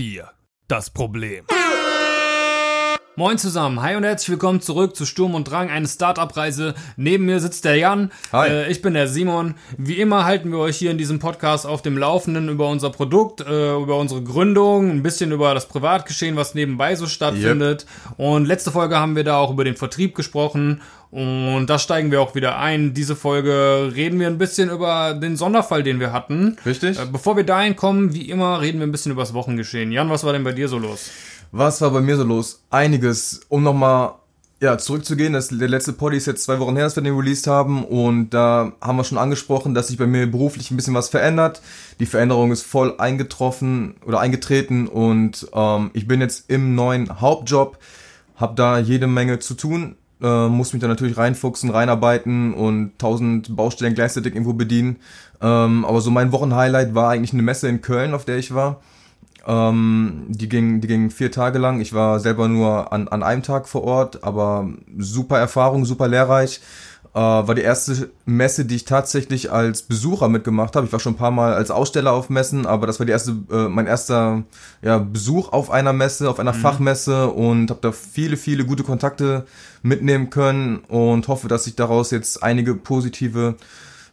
Folge 4. Das Problem. Moin zusammen, hi und herzlich willkommen zurück zu Sturm und Drang, eine Startup-Reise. Neben mir sitzt der Jan, Hi. Äh, ich bin der Simon. Wie immer halten wir euch hier in diesem Podcast auf dem Laufenden über unser Produkt, äh, über unsere Gründung, ein bisschen über das Privatgeschehen, was nebenbei so stattfindet. Und letzte Folge haben wir da auch über den Vertrieb gesprochen und da steigen wir auch wieder ein. Diese Folge reden wir ein bisschen über den Sonderfall, den wir hatten. Richtig. Äh, Bevor wir dahin kommen, wie immer, reden wir ein bisschen über das Wochengeschehen. Jan, was war denn bei dir so los? Was war bei mir so los? Einiges. Um nochmal ja, zurückzugehen, das, der letzte Poddy ist jetzt zwei Wochen her, dass wir den released haben und da haben wir schon angesprochen, dass sich bei mir beruflich ein bisschen was verändert. Die Veränderung ist voll eingetroffen oder eingetreten und ähm, ich bin jetzt im neuen Hauptjob, habe da jede Menge zu tun, äh, muss mich da natürlich reinfuchsen, reinarbeiten und tausend Baustellen gleichzeitig irgendwo bedienen. Ähm, aber so mein Wochenhighlight war eigentlich eine Messe in Köln, auf der ich war. Ähm, die ging, die ging vier Tage lang. Ich war selber nur an, an einem Tag vor Ort, aber super Erfahrung, super lehrreich. Äh, war die erste Messe, die ich tatsächlich als Besucher mitgemacht habe. Ich war schon ein paar Mal als Aussteller auf Messen, aber das war die erste, äh, mein erster ja, Besuch auf einer Messe, auf einer Fachmesse und habe da viele, viele gute Kontakte mitnehmen können und hoffe, dass sich daraus jetzt einige positive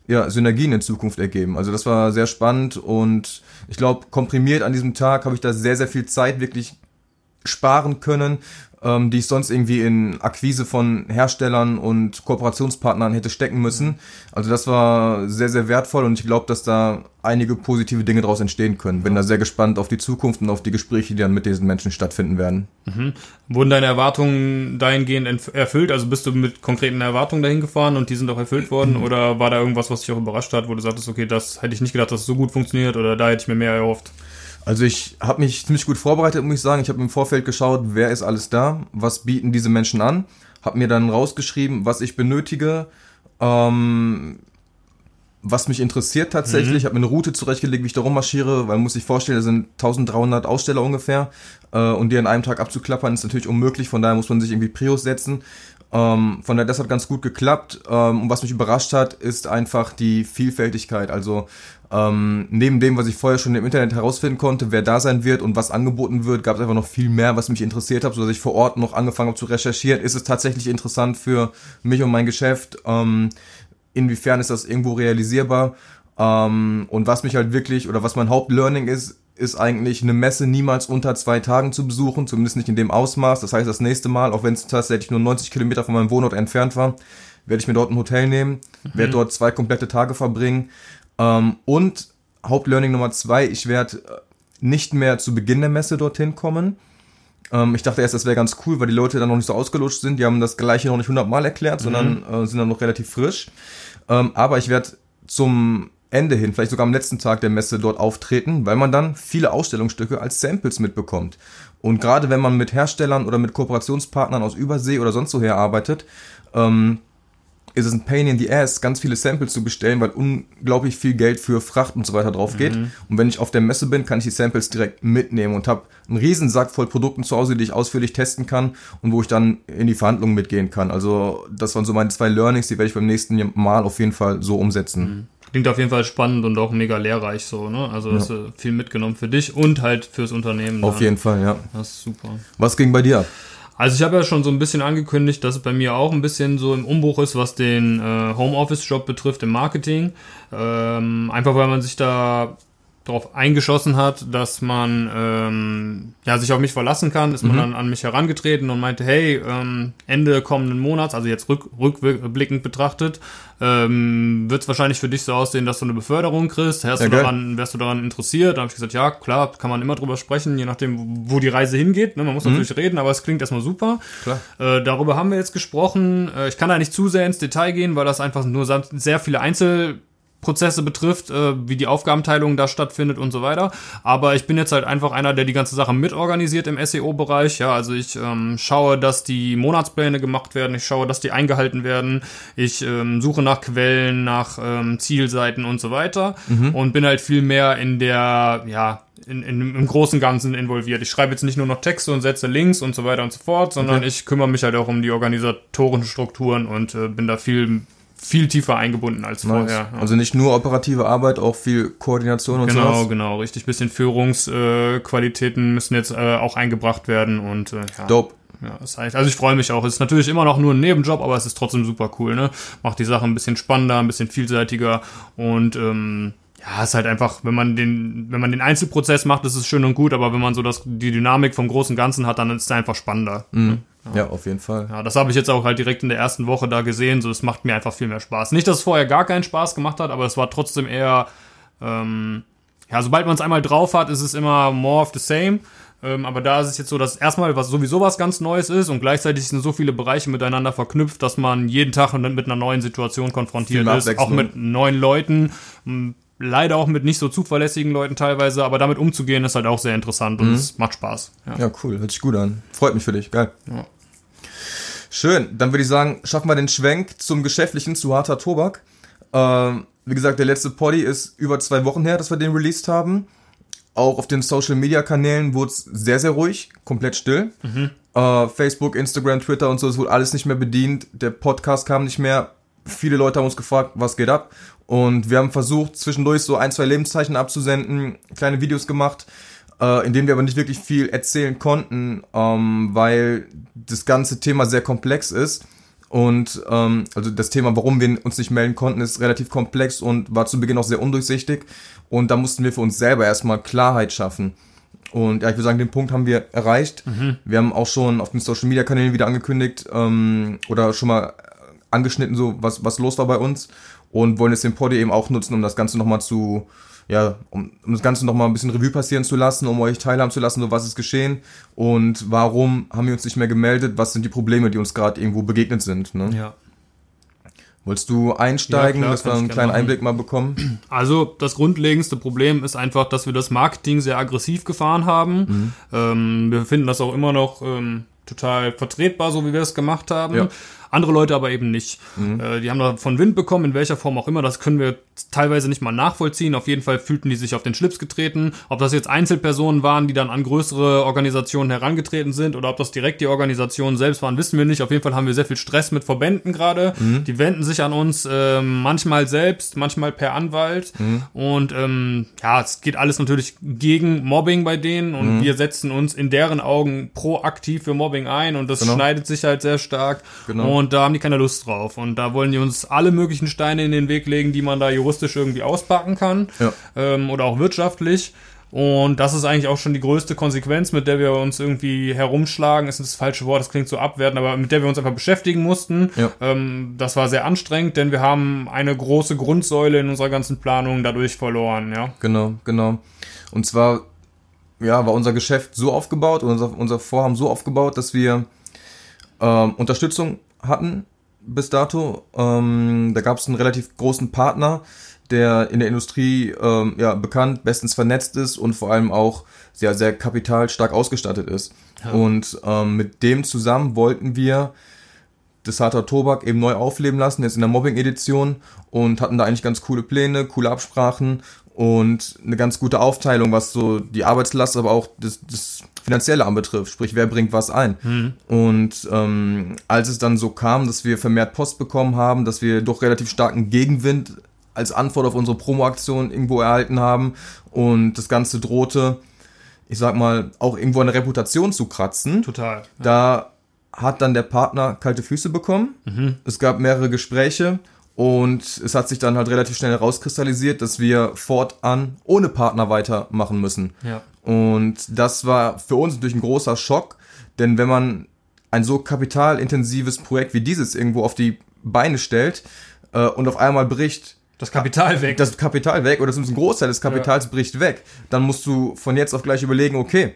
ja, Synergien in Zukunft ergeben. Also das war sehr spannend und ich glaube, komprimiert an diesem Tag habe ich da sehr, sehr viel Zeit wirklich sparen können, ähm, die ich sonst irgendwie in Akquise von Herstellern und Kooperationspartnern hätte stecken müssen. Also das war sehr, sehr wertvoll und ich glaube, dass da einige positive Dinge daraus entstehen können. Bin da sehr gespannt auf die Zukunft und auf die Gespräche, die dann mit diesen Menschen stattfinden werden. Wurden deine Erwartungen dahingehend erfüllt? Also bist du mit konkreten Erwartungen dahin gefahren und die sind auch erfüllt worden? Oder war da irgendwas, was dich auch überrascht hat, wo du sagtest, okay, das hätte ich nicht gedacht, dass es so gut funktioniert oder da hätte ich mir mehr erhofft? Also ich habe mich ziemlich gut vorbereitet, muss ich sagen. Ich habe im Vorfeld geschaut, wer ist alles da, was bieten diese Menschen an, habe mir dann rausgeschrieben, was ich benötige, ähm, was mich interessiert tatsächlich. Ich habe mir eine Route zurechtgelegt, wie ich da rummarschiere, weil man muss sich vorstellen, da sind 1300 Aussteller ungefähr äh, und die an einem Tag abzuklappern ist natürlich unmöglich. Von daher muss man sich irgendwie Prios setzen. Ähm, von daher, das hat ganz gut geklappt. Ähm, und was mich überrascht hat, ist einfach die Vielfältigkeit. Also ähm, neben dem, was ich vorher schon im Internet herausfinden konnte, wer da sein wird und was angeboten wird, gab es einfach noch viel mehr, was mich interessiert hat, sodass ich vor Ort noch angefangen habe zu recherchieren. Ist es tatsächlich interessant für mich und mein Geschäft? Ähm, inwiefern ist das irgendwo realisierbar? Ähm, und was mich halt wirklich, oder was mein Hauptlearning ist, ist eigentlich eine Messe niemals unter zwei Tagen zu besuchen, zumindest nicht in dem Ausmaß. Das heißt, das nächste Mal, auch wenn es tatsächlich nur 90 Kilometer von meinem Wohnort entfernt war, werde ich mir dort ein Hotel nehmen, werde dort zwei komplette Tage verbringen. Ähm, und Hauptlearning Nummer zwei, ich werde äh, nicht mehr zu Beginn der Messe dorthin kommen. Ähm, ich dachte erst, das wäre ganz cool, weil die Leute dann noch nicht so ausgelutscht sind. Die haben das gleiche noch nicht hundertmal erklärt, sondern äh, sind dann noch relativ frisch. Ähm, aber ich werde zum Ende hin, vielleicht sogar am letzten Tag der Messe dort auftreten, weil man dann viele Ausstellungsstücke als Samples mitbekommt. Und gerade wenn man mit Herstellern oder mit Kooperationspartnern aus Übersee oder sonst woher arbeitet, ähm, ist es ein Pain in the Ass, ganz viele Samples zu bestellen, weil unglaublich viel Geld für Fracht und so weiter drauf geht. Und wenn ich auf der Messe bin, kann ich die Samples direkt mitnehmen und habe einen Riesensack voll Produkten zu Hause, die ich ausführlich testen kann und wo ich dann in die Verhandlungen mitgehen kann. Also das waren so meine zwei Learnings, die werde ich beim nächsten Mal auf jeden Fall so umsetzen. Klingt auf jeden Fall spannend und auch mega lehrreich so, ne? Also hast du viel mitgenommen für dich und halt fürs Unternehmen. Auf dann. jeden Fall, ja. Das ist super. Was ging bei dir ab? Also ich habe ja schon so ein bisschen angekündigt, dass es bei mir auch ein bisschen so im Umbruch ist, was den äh, Homeoffice-Job betrifft im Marketing. Ähm, einfach weil man sich da darauf eingeschossen hat, dass man ähm, ja, sich auf mich verlassen kann, ist man dann an mich herangetreten und meinte, hey, ähm, Ende kommenden Monats, also jetzt rück, rückblickend betrachtet, ähm, wird es wahrscheinlich für dich so aussehen, dass du eine Beförderung kriegst. Wärst, Ja, du, daran, wärst du daran interessiert? Da habe ich gesagt, ja, klar, kann man immer drüber sprechen, je nachdem, wo die Reise hingeht. Ne? Man muss natürlich reden, aber es klingt erstmal super. Klar. Äh, darüber haben wir jetzt gesprochen. Äh, ich kann da nicht zu sehr ins Detail gehen, weil das einfach nur sehr viele Einzelprozesse betrifft, äh, wie die Aufgabenteilung da stattfindet und so weiter. Aber ich bin jetzt halt einfach einer, der die ganze Sache mitorganisiert im SEO-Bereich. Ja, also ich ähm, schaue, dass die Monatspläne gemacht werden, ich schaue, dass die eingehalten werden, ich ähm, suche nach Quellen, nach ähm, Zielseiten und so weiter und bin halt viel mehr in der, ja, in, in, im großen Ganzen involviert. Ich schreibe jetzt nicht nur noch Texte und setze Links und so weiter und so fort, sondern Okay. ich kümmere mich halt auch um die organisatorischen Strukturen und äh, bin da viel viel tiefer eingebunden als Nice. vorher. ja. Also nicht nur operative Arbeit, auch viel Koordination und Genau, sowas. genau, richtig. Bisschen Führungsqualitäten äh, müssen jetzt äh, auch eingebracht werden und äh, ja. Dope. Ja, das heißt, also ich freue mich auch. Es ist natürlich immer noch nur ein Nebenjob, aber es ist trotzdem super cool, ne? Macht die Sache ein bisschen spannender, ein bisschen vielseitiger und ähm, ja, ist halt einfach, wenn man den, wenn man den Einzelprozess macht, ist es schön und gut, aber wenn man so das, die Dynamik vom großen Ganzen hat, dann ist es einfach spannender. Mhm. Ja, auf jeden Fall. Ja, das habe ich jetzt auch halt direkt in der ersten Woche da gesehen. So, es macht mir einfach viel mehr Spaß. Nicht, dass es vorher gar keinen Spaß gemacht hat, aber es war trotzdem eher, ähm, ja, sobald man es einmal drauf hat, ist es immer more of the same. Ähm, aber da ist es jetzt so, dass erstmal was sowieso was ganz Neues ist und gleichzeitig sind so viele Bereiche miteinander verknüpft, dass man jeden Tag mit einer neuen Situation konfrontiert ist, auch mit neuen Leuten. m, Leider auch mit nicht so zuverlässigen Leuten teilweise, aber damit umzugehen ist halt auch sehr interessant und es macht Spaß. Ja. Ja, cool. Hört sich gut an. Freut mich für dich. Geil. Ja. Schön. Dann würde ich sagen, schaffen wir den Schwenk zum Geschäftlichen, zu harter Tobak. Ähm, wie gesagt, der letzte Poddy ist über zwei Wochen her, dass wir den released haben. Auch auf den Social Media Kanälen wurde es sehr, sehr ruhig, komplett still. Äh, Facebook, Instagram, Twitter und so, es wurde alles nicht mehr bedient. Der Podcast kam nicht mehr. Viele Leute haben uns gefragt, was geht ab? Und wir haben versucht, zwischendurch so ein, zwei Lebenszeichen abzusenden, kleine Videos gemacht, äh, in denen wir aber nicht wirklich viel erzählen konnten, ähm, weil das ganze Thema sehr komplex ist. Und ähm, also das Thema, warum wir uns nicht melden konnten, ist relativ komplex und war zu Beginn auch sehr undurchsichtig. Und da mussten wir für uns selber erstmal Klarheit schaffen. Und ja, ich würde sagen, den Punkt haben wir erreicht. Wir haben auch schon auf den Social Media Kanälen wieder angekündigt ähm, oder schon mal angeschnitten, so was, was los war bei uns. Und wollen jetzt den Poddy eben auch nutzen, um das Ganze nochmal zu, ja, um, um das Ganze nochmal ein bisschen Revue passieren zu lassen, um euch teilhaben zu lassen, so was ist geschehen und warum haben wir uns nicht mehr gemeldet, was sind die Probleme, die uns gerade irgendwo begegnet sind. Ne? ja. Wolltest du einsteigen, Ja, klar, dass wir einen kleinen machen. Einblick mal bekommen? Also das grundlegendste Problem ist einfach, dass wir das Marketing sehr aggressiv gefahren haben. Ähm, wir finden das auch immer noch ähm, total vertretbar, so wie wir es gemacht haben. Ja. Andere Leute aber eben nicht. Äh, die haben davon Wind bekommen, in welcher Form auch immer. Das können wir teilweise nicht mal nachvollziehen. Auf jeden Fall fühlten die sich auf den Schlips getreten. Ob das jetzt Einzelpersonen waren, die dann an größere Organisationen herangetreten sind oder ob das direkt die Organisationen selbst waren, wissen wir nicht. Auf jeden Fall haben wir sehr viel Stress mit Verbänden gerade. Die wenden sich an uns ähm, manchmal selbst, manchmal per Anwalt. Und ähm, ja, es geht alles natürlich gegen Mobbing bei denen und wir setzen uns in deren Augen proaktiv für Mobbing ein und das Genau. schneidet sich halt sehr stark. Genau. Und da haben die keine Lust drauf. Und da wollen die uns alle möglichen Steine in den Weg legen, die man da juristisch irgendwie auspacken kann. Ja. Ähm, oder auch wirtschaftlich. Und das ist eigentlich auch schon die größte Konsequenz, mit der wir uns irgendwie herumschlagen. Ist das falsche Wort, das klingt so abwertend, aber mit der wir uns einfach beschäftigen mussten. Ja. Ähm, das war sehr anstrengend, denn wir haben eine große Grundsäule in unserer ganzen Planung dadurch verloren, ja. Genau, genau. Und zwar, ja, war unser Geschäft so aufgebaut, unser, unser Vorhaben so aufgebaut, dass wir ähm, Unterstützung hatten bis dato. Ähm, da gab es einen relativ großen Partner, der in der Industrie ähm, ja, bekannt, bestens vernetzt ist und vor allem auch sehr, sehr kapitalstark ausgestattet ist. Und ähm, mit dem zusammen wollten wir das Harter Tobak eben neu aufleben lassen, jetzt in der Mobbing-Edition und hatten da eigentlich ganz coole Pläne, coole Absprachen und eine ganz gute Aufteilung, was so die Arbeitslast, aber auch das, das Finanzielle anbetrifft, sprich, wer bringt was ein. Und ähm, als es dann so kam, dass wir vermehrt Post bekommen haben, dass wir doch relativ starken Gegenwind als Antwort auf unsere Promo-Aktion irgendwo erhalten haben und das Ganze drohte, ich sag mal, auch irgendwo eine Reputation zu kratzen. Total. Da hat dann der Partner kalte Füße bekommen. Es gab mehrere Gespräche und es hat sich dann halt relativ schnell herauskristallisiert, dass wir fortan ohne Partner weitermachen müssen. Ja. Und das war für uns natürlich ein großer Schock, denn wenn man ein so kapitalintensives Projekt wie dieses irgendwo auf die Beine stellt äh, und auf einmal bricht Das Kapital weg. das Kapital weg oder zumindest ein Großteil des Kapitals bricht weg, dann musst du von jetzt auf gleich überlegen, okay,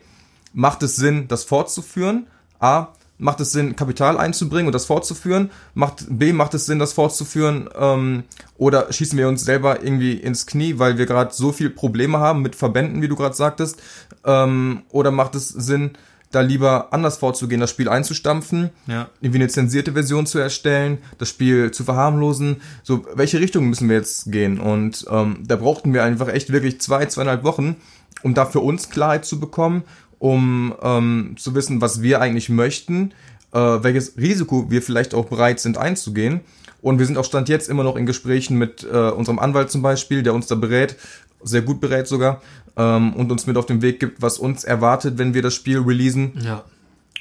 macht es Sinn, das fortzuführen? A, macht es Sinn, Kapital einzubringen und das fortzuführen? Macht, B, macht es Sinn, das fortzuführen? Ähm, oder schießen wir uns selber irgendwie ins Knie, weil wir gerade so viel Probleme haben mit Verbänden, wie du gerade sagtest? Ähm, oder macht es Sinn, da lieber anders vorzugehen, das Spiel einzustampfen, Ja. irgendwie eine zensierte Version zu erstellen, das Spiel zu verharmlosen. So, welche Richtung müssen wir jetzt gehen? Und ähm, da brauchten wir einfach echt wirklich zwei, zweieinhalb Wochen, um da für uns Klarheit zu bekommen, um ähm, zu wissen, was wir eigentlich möchten, äh, welches Risiko wir vielleicht auch bereit sind einzugehen. Und wir sind auch Stand jetzt immer noch in Gesprächen mit äh, unserem Anwalt zum Beispiel, der uns da berät, sehr gut berät sogar, ähm, und uns mit auf den Weg gibt, was uns erwartet, wenn wir das Spiel releasen. Ja.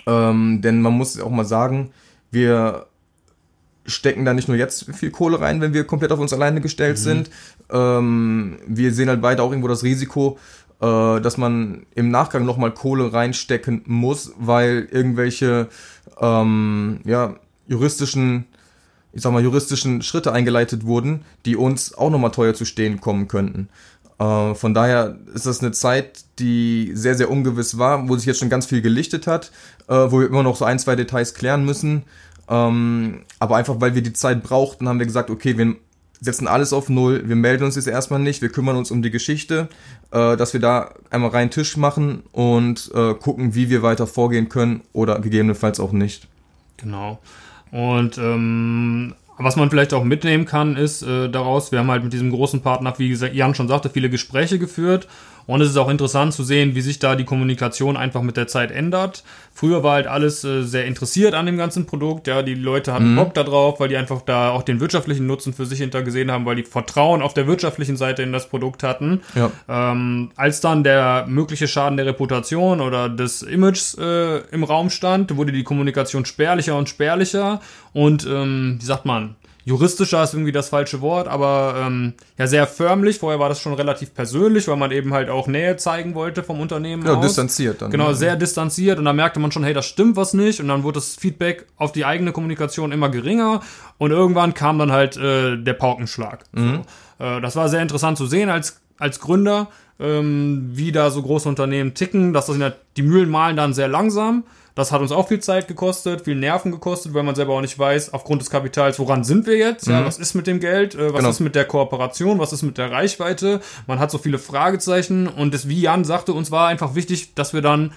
Ähm, denn man muss auch mal sagen, wir stecken da nicht nur jetzt viel Kohle rein, wenn wir komplett auf uns alleine gestellt mhm. sind. Ähm, wir sehen halt beide auch irgendwo das Risiko, äh, dass man im Nachgang nochmal Kohle reinstecken muss, weil irgendwelche ähm, ja, juristischen, ich sag mal, juristischen Schritte eingeleitet wurden, die uns auch nochmal teuer zu stehen kommen könnten. Äh, von daher ist das eine Zeit, die sehr, sehr ungewiss war, wo sich jetzt schon ganz viel gelichtet hat, äh, wo wir immer noch so ein, zwei Details klären müssen. Ähm, aber einfach, weil wir die Zeit brauchten, haben wir gesagt, okay, wir setzen alles auf Null, wir melden uns jetzt erstmal nicht, wir kümmern uns um die Geschichte, äh, dass wir da einmal rein Tisch machen und äh, gucken, wie wir weiter vorgehen können oder gegebenenfalls auch nicht. Genau. Und ähm, was man vielleicht auch mitnehmen kann, ist äh, daraus, wir haben halt mit diesem großen Partner, wie Jan schon sagte, viele Gespräche geführt und es ist auch interessant zu sehen, wie sich da die Kommunikation einfach mit der Zeit ändert. Früher war halt alles äh, sehr interessiert an dem ganzen Produkt. Ja, die Leute hatten mhm. Bock darauf, weil die einfach da auch den wirtschaftlichen Nutzen für sich hintergesehen haben, weil die Vertrauen auf der wirtschaftlichen Seite in das Produkt hatten. Ja. Ähm, als dann der mögliche Schaden der Reputation oder des Images äh, im Raum stand, wurde die Kommunikation spärlicher und spärlicher und ähm, wie sagt man, juristischer ist irgendwie das falsche Wort, aber ähm, ja sehr förmlich. Vorher war das schon relativ persönlich, weil man eben halt auch Nähe zeigen wollte vom Unternehmen. Ja, aus. distanziert dann. Genau, ja. sehr distanziert und da merkte man schon, hey, das stimmt was nicht und dann wurde das Feedback auf die eigene Kommunikation immer geringer und irgendwann kam dann halt äh, der Paukenschlag. Mhm. So. Äh, das war sehr interessant zu sehen als als Gründer, ähm, wie da so große Unternehmen ticken. Das sind ja, die Mühlen malen dann sehr langsam. Das hat uns auch viel Zeit gekostet, viel Nerven gekostet, weil man selber auch nicht weiß, aufgrund des Kapitals, woran sind wir jetzt? Mhm. Ja, was ist mit dem Geld? Äh, was genau. ist mit der Kooperation? Was ist mit der Reichweite? Man hat so viele Fragezeichen und das, wie Jan sagte, uns war einfach wichtig, dass wir dann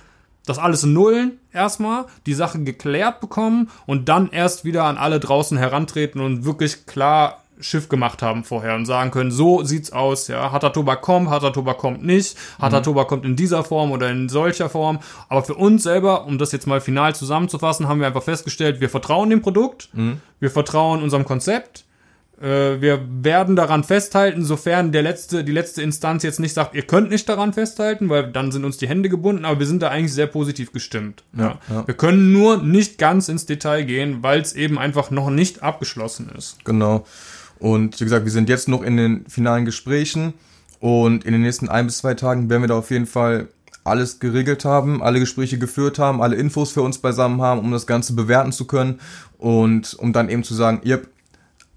das alles nullen erstmal, die Sache geklärt bekommen und dann erst wieder an alle draußen herantreten und wirklich klar Schiff gemacht haben vorher und sagen können, so sieht's aus, ja, harter Tobak kommt, harter Tobak kommt nicht, harter mhm. Tobak kommt in dieser Form oder in solcher Form. Aber für uns selber, um das jetzt mal final zusammenzufassen, haben wir einfach festgestellt, wir vertrauen dem Produkt, mhm. wir vertrauen unserem Konzept, äh, wir werden daran festhalten, sofern der letzte, die letzte Instanz jetzt nicht sagt, ihr könnt nicht daran festhalten, weil dann sind uns die Hände gebunden, aber wir sind da eigentlich sehr positiv gestimmt. Ja, ja. Wir können nur nicht ganz ins Detail gehen, weil es eben einfach noch nicht abgeschlossen ist. Genau. Und wie gesagt, wir sind jetzt noch in den finalen Gesprächen. Und in den nächsten ein bis zwei Tagen werden wir da auf jeden Fall alles geregelt haben, alle Gespräche geführt haben, alle Infos für uns beisammen haben, um das Ganze bewerten zu können. Und um dann eben zu sagen, yep,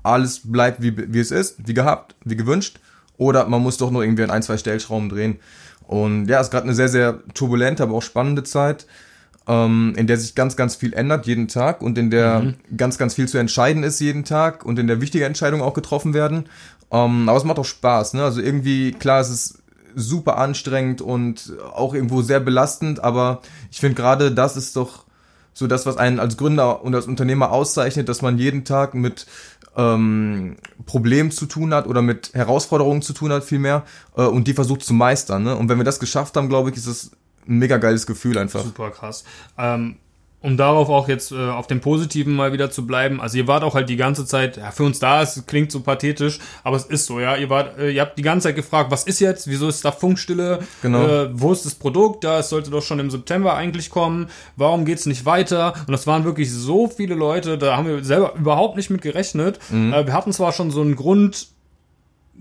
alles bleibt wie, wie es ist, wie gehabt, wie gewünscht, oder man muss doch nur irgendwie an ein, zwei Stellschrauben drehen. Und ja, es ist gerade eine sehr, sehr turbulente, aber auch spannende Zeit ähm, in der sich ganz, ganz viel ändert jeden Tag und in der mhm. ganz, ganz viel zu entscheiden ist jeden Tag und in der wichtige Entscheidungen auch getroffen werden. Ähm, aber es macht auch Spaß, ne? Also irgendwie, klar, es ist super anstrengend und auch irgendwo sehr belastend, aber ich finde gerade das ist doch so das, was einen als Gründer und als Unternehmer auszeichnet, dass man jeden Tag mit ähm, Problemen zu tun hat oder mit Herausforderungen zu tun hat vielmehr äh, und die versucht zu meistern. Ne? Und wenn wir das geschafft haben, glaube ich, ist es ein mega geiles Gefühl einfach. Super krass. Ähm, um darauf auch jetzt äh, auf dem Positiven mal wieder zu bleiben, also ihr wart auch halt die ganze Zeit, ja, für uns da, es klingt so pathetisch, aber es ist so, ja, ihr wart, äh, ihr habt die ganze Zeit gefragt, was ist jetzt, wieso ist da Funkstille, genau. äh, wo ist das Produkt, da es sollte doch schon im September eigentlich kommen, warum geht's nicht weiter? Und das waren wirklich so viele Leute, da haben wir selber überhaupt nicht mit gerechnet. Mhm. Äh, wir hatten zwar schon so einen Grund,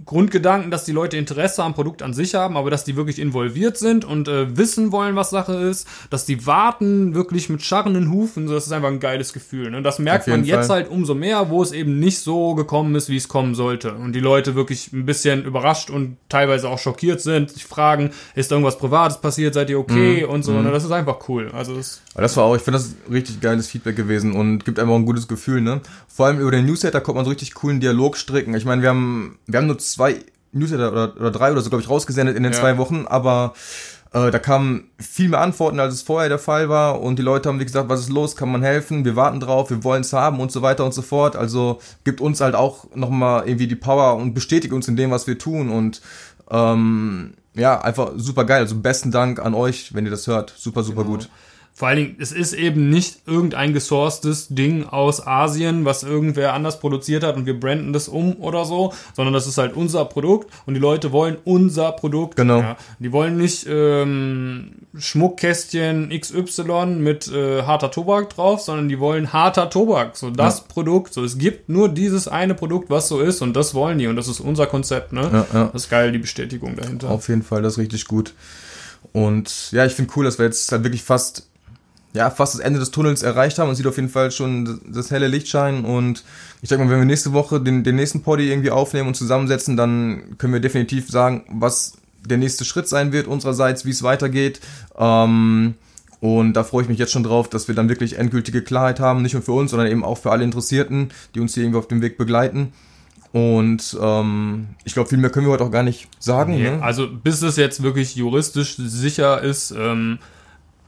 Grundgedanken, dass die Leute Interesse am Produkt an sich haben, aber dass die wirklich involviert sind und äh, wissen wollen, was Sache ist, dass die warten wirklich mit scharrenden Hufen, das ist einfach ein geiles Gefühl. Ne? Das merkt man jetzt Fall. halt umso mehr, wo es eben nicht so gekommen ist, wie es kommen sollte. Und die Leute wirklich ein bisschen überrascht und teilweise auch schockiert sind, sich fragen, ist irgendwas Privates passiert, seid ihr okay mhm. und so. Ne? Das ist einfach cool. Also das, das war auch, ich finde das richtig geiles Feedback gewesen und gibt einfach ein gutes Gefühl. Ne? Vor allem über den Newsletter kommt man so richtig coolen Dialog stricken. Ich meine, wir haben, wir haben nur zwei Newsletter oder, oder drei oder so, glaube ich, rausgesendet in den ja. zwei Wochen, aber äh, da kamen viel mehr Antworten, als es vorher der Fall war und die Leute haben, wie gesagt, was ist los, kann man helfen, wir warten drauf, wir wollen es haben und so weiter und so fort. Also gibt uns halt auch nochmal irgendwie die Power und bestätigt uns in dem, was wir tun und ähm, ja, einfach super geil. Also besten Dank an euch, wenn ihr das hört. Super, super genau. gut. Vor allen Dingen, es ist eben nicht irgendein gesourcedes Ding aus Asien, was irgendwer anders produziert hat und wir branden das um oder so, sondern das ist halt unser Produkt und die Leute wollen unser Produkt. Genau. Ja. Die wollen nicht ähm, Schmuckkästchen XY mit äh, harter Tobak drauf, sondern die wollen harter Tobak. So das Ja. Produkt. So es gibt nur dieses eine Produkt, was so ist und das wollen die und das ist unser Konzept. Ne? Ja, ja. Das ist geil, die Bestätigung dahinter. Auf jeden Fall, das ist richtig gut. Und ja, ich finde cool, dass wir jetzt halt wirklich fast, ja, fast das Ende des Tunnels erreicht haben und sieht auf jeden Fall schon das helle Licht scheinen. Und ich denke mal, wenn wir nächste Woche den, den nächsten Poddy irgendwie aufnehmen und zusammensetzen, dann können wir definitiv sagen, was der nächste Schritt sein wird unsererseits, wie es weitergeht. Ähm, und da freue ich mich jetzt schon drauf, dass wir dann wirklich endgültige Klarheit haben, nicht nur für uns, sondern eben auch für alle Interessierten, die uns hier irgendwie auf dem Weg begleiten. Und ähm, ich glaube, viel mehr können wir heute auch gar nicht sagen. Nee, ne? Also bis es jetzt wirklich juristisch sicher ist, ähm,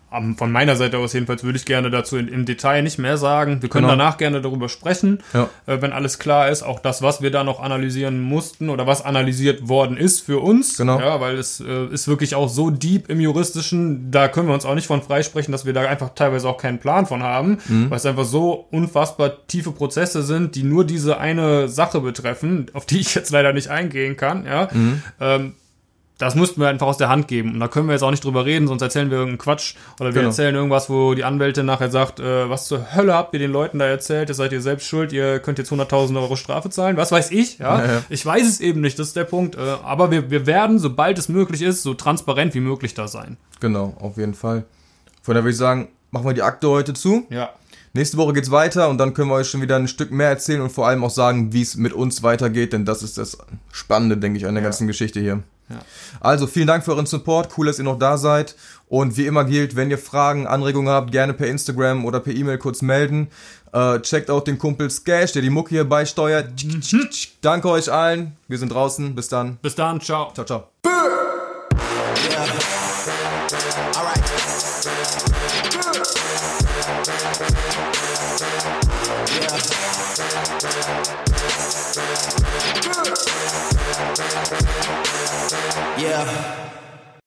von meiner Seite aus jedenfalls würde ich gerne dazu im Detail nicht mehr sagen. Wir können Genau. danach gerne darüber sprechen, Ja. äh, wenn alles klar ist. Auch das, was wir da noch analysieren mussten oder was analysiert worden ist für uns. Genau. Ja, weil es äh, ist wirklich auch so deep im Juristischen, da können wir uns auch nicht von freisprechen, dass wir da einfach teilweise auch keinen Plan von haben, Mhm. weil es einfach so unfassbar tiefe Prozesse sind, die nur diese eine Sache betreffen, auf die ich jetzt leider nicht eingehen kann. Ja. Mhm. Ähm, das mussten wir einfach aus der Hand geben. Und da können wir jetzt auch nicht drüber reden, sonst erzählen wir irgendeinen Quatsch. Oder wir Genau. erzählen irgendwas, wo die Anwältin nachher sagt, äh, was zur Hölle habt ihr den Leuten da erzählt? Ihr seid ihr selbst schuld, ihr könnt jetzt 100.000 Euro Strafe zahlen. Was weiß ich, ja? Ja, ja. Ich weiß es eben nicht, das ist der Punkt. Äh, aber wir, wir werden, sobald es möglich ist, so transparent wie möglich da sein. Genau, auf jeden Fall. Von daher würde ich sagen, machen wir die Akte heute zu. Ja. Nächste Woche geht's weiter und dann können wir euch schon wieder ein Stück mehr erzählen und vor allem auch sagen, wie es mit uns weitergeht, denn das ist das Spannende, denke ich, an der Ja. ganzen Geschichte hier. Ja. Also vielen Dank für euren Support, cool, dass ihr noch da seid und wie immer gilt, wenn ihr Fragen, Anregungen habt, gerne per Instagram oder per E-Mail kurz melden. Äh, checkt auch den Kumpel Skash, der die Mucke hier beisteuert. Danke euch allen, wir sind draußen, bis dann. Bis dann, ciao. Ciao, ciao.